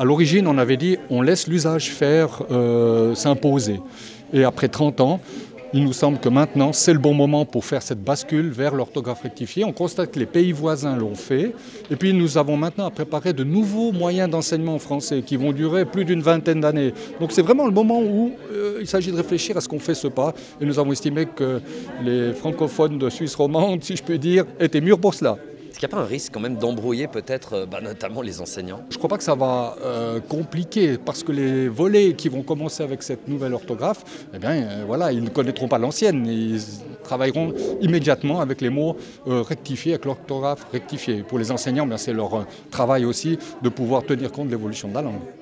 À l'origine, on avait dit on laisse l'usage faire euh, s'imposer. Et après 30 ans, il nous semble que maintenant, c'est le bon moment pour faire cette bascule vers l'orthographe rectifiée. On constate que les pays voisins l'ont fait. Et puis, nous avons maintenant à préparer de nouveaux moyens d'enseignement français qui vont durer plus d'une vingtaine d'années. Donc, c'est vraiment le moment où euh, il s'agit de réfléchir à ce qu'on fait ce pas. Et nous avons estimé que les francophones de Suisse romande, si je puis dire, étaient mûrs pour cela. Qu'il n'y a pas un risque quand même d'embrouiller peut-être euh, bah, notamment les enseignants? Je ne crois pas que ça va euh, compliquer parce que les volets qui vont commencer avec cette nouvelle orthographe, eh bien euh, voilà, ils ne connaîtront pas l'ancienne. Ils travailleront immédiatement avec les mots rectifiés, avec l'orthographe rectifiée. Pour les enseignants, c'est leur travail aussi de pouvoir tenir compte de l'évolution de la langue.